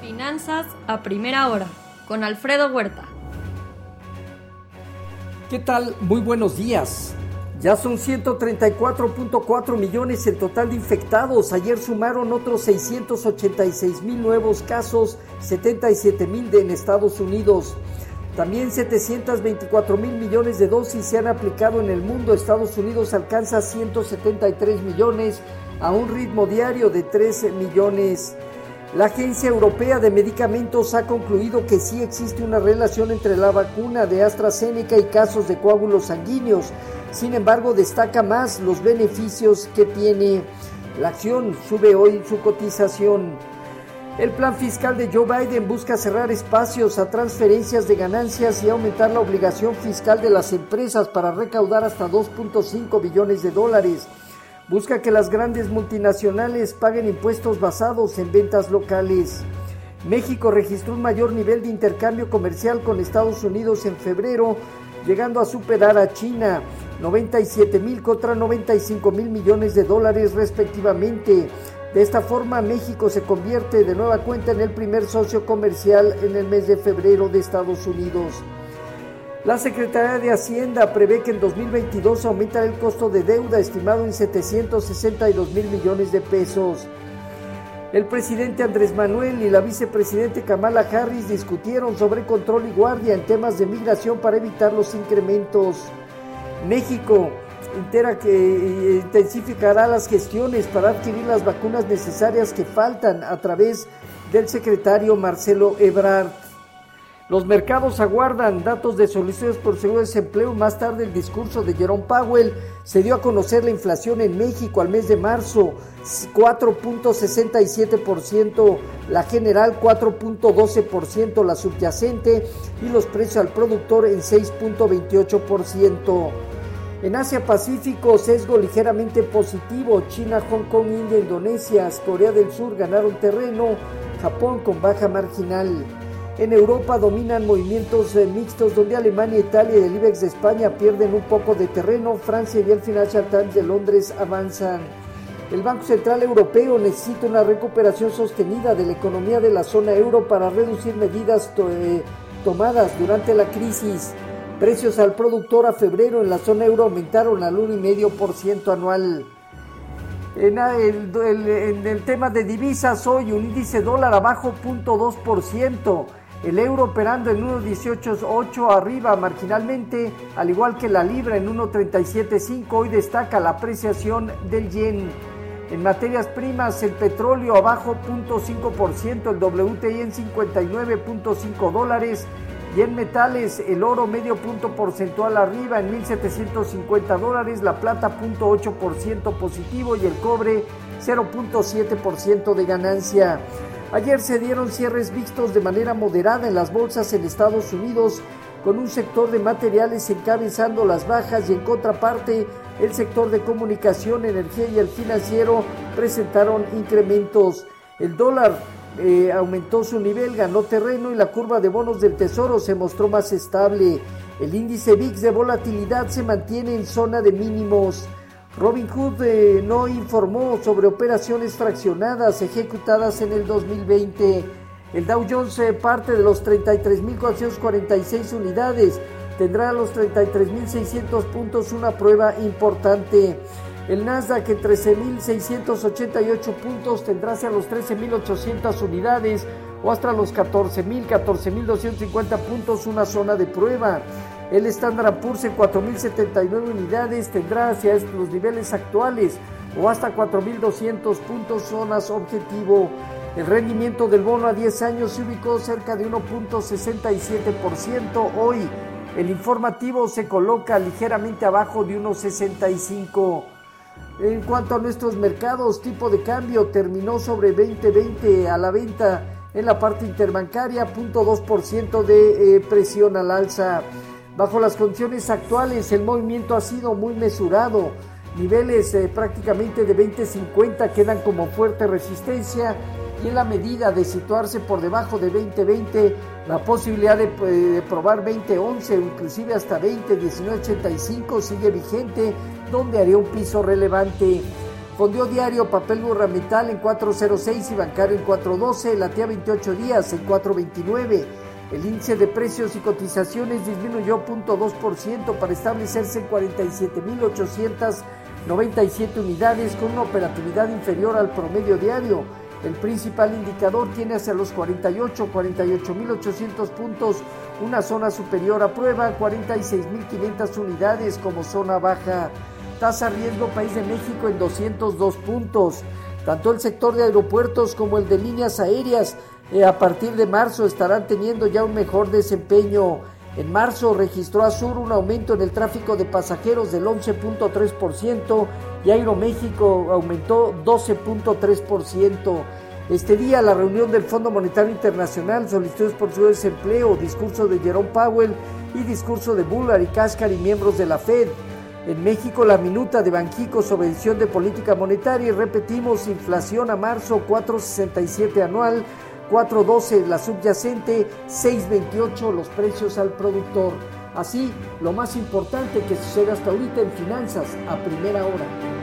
Finanzas a primera hora con Alfredo Huerta. ¿Qué tal? Muy buenos días. Ya son 134.4 millones el total de infectados. Ayer sumaron otros 686 mil nuevos casos, 77 mil en Estados Unidos. También 724 mil millones de dosis se han aplicado en el mundo. Estados Unidos alcanza 173 millones a un ritmo diario de 13 millones. La Agencia Europea de Medicamentos ha concluido que sí existe una relación entre la vacuna de AstraZeneca y casos de coágulos sanguíneos. Sin embargo, destaca más los beneficios que tiene. La acción sube hoy su cotización. El plan fiscal de Joe Biden busca cerrar espacios a transferencias de ganancias y aumentar la obligación fiscal de las empresas para recaudar hasta 2.5 billones de dólares busca que las grandes multinacionales paguen impuestos basados en ventas locales. México registró un mayor nivel de intercambio comercial con Estados Unidos en febrero, llegando a superar a China 97 mil contra 95 mil millones de dólares respectivamente. De esta forma, México se convierte de nueva cuenta en el primer socio comercial en el mes de febrero de Estados Unidos. La Secretaría de Hacienda prevé que en 2022 aumentará el costo de deuda estimado en 762 mil millones de pesos. El presidente Andrés Manuel y la vicepresidente Kamala Harris discutieron sobre control y guardia en temas de migración para evitar los incrementos. México entera que eh, intensificará las gestiones para adquirir las vacunas necesarias que faltan a través del secretario Marcelo Ebrard. Los mercados aguardan datos de solicitudes por seguro de desempleo. Más tarde el discurso de Jerome Powell se dio a conocer la inflación en México al mes de marzo, 4.67%, la general 4.12%, la subyacente y los precios al productor en 6.28%. En Asia Pacífico, sesgo ligeramente positivo. China, Hong Kong, India, Indonesia, Corea del Sur ganaron terreno. Japón con baja marginal. En Europa dominan movimientos eh, mixtos donde Alemania, Italia y el IBEX de España pierden un poco de terreno. Francia y el Financial Times de Londres avanzan. El Banco Central Europeo necesita una recuperación sostenida de la economía de la zona euro para reducir medidas eh, tomadas durante la crisis. Precios al productor a febrero en la zona euro aumentaron al 1,5% anual. En el, en el, tema de divisas, hoy un índice dólar abajo 0.2%. El euro operando en 1.18.8 arriba marginalmente, al igual que la libra en 1.37.5, hoy destaca la apreciación del yen. En materias primas, el petróleo abajo 0.5%, el WTI en 59.5 dólares y en metales el oro medio punto porcentual arriba en 1.750 dólares, la plata 0.8% positivo y el cobre 0.7% de ganancia. Ayer se dieron cierres vistos de manera moderada en las bolsas en Estados Unidos, con un sector de materiales encabezando las bajas y en contraparte el sector de comunicación, energía y el financiero presentaron incrementos. El dólar eh, aumentó su nivel, ganó terreno y la curva de bonos del tesoro se mostró más estable. El índice VIX de volatilidad se mantiene en zona de mínimos. Robin Hood eh, no informó sobre operaciones fraccionadas ejecutadas en el 2020. El Dow Jones eh, parte de los 33.446 unidades. Tendrá a los 33.600 puntos una prueba importante. El Nasdaq en 13.688 puntos tendrá hacia los 13.800 unidades o hasta los 14.000, 14.250 puntos una zona de prueba. El Standard Poor's en 4.079 unidades tendrá hacia los niveles actuales o hasta 4.200 puntos zonas objetivo. El rendimiento del bono a 10 años se ubicó cerca de 1.67%. Hoy el informativo se coloca ligeramente abajo de 1.65%. En cuanto a nuestros mercados, tipo de cambio terminó sobre 2020 a la venta en la parte interbancaria, 0.2% de eh, presión al alza. Bajo las condiciones actuales, el movimiento ha sido muy mesurado. Niveles eh, prácticamente de 20.50 quedan como fuerte resistencia y en la medida de situarse por debajo de 20.20, la posibilidad de, eh, probar 20.11 o inclusive hasta 20.19.85 sigue vigente, donde haría un piso relevante. Fondio diario, papel gubernamental en 406 y bancario en 412, la TIA 28 días en 429. El índice de precios y cotizaciones disminuyó 0.2% para establecerse en 47.897 unidades con una operatividad inferior al promedio diario. El principal indicador tiene hacia los 48, 48.800 puntos, una zona superior a prueba, 46.500 unidades como zona baja. Tasa riesgo País de México en 202 puntos. Tanto el sector de aeropuertos como el de líneas aéreas eh, a partir de marzo estarán teniendo ya un mejor desempeño. En marzo registró Azur un aumento en el tráfico de pasajeros del 11.3% y Aeroméxico aumentó 12.3%. Este día la reunión del Fondo Monetario Internacional, solicitudes por su desempleo, discurso de Jerome Powell y discurso de Bullard y Cascar y miembros de la Fed. En México la minuta de Banjico sobre de política monetaria y repetimos inflación a marzo 4.67 anual 4.12 la subyacente, 6.28 los precios al productor. Así, lo más importante que sucede hasta ahorita en finanzas a primera hora.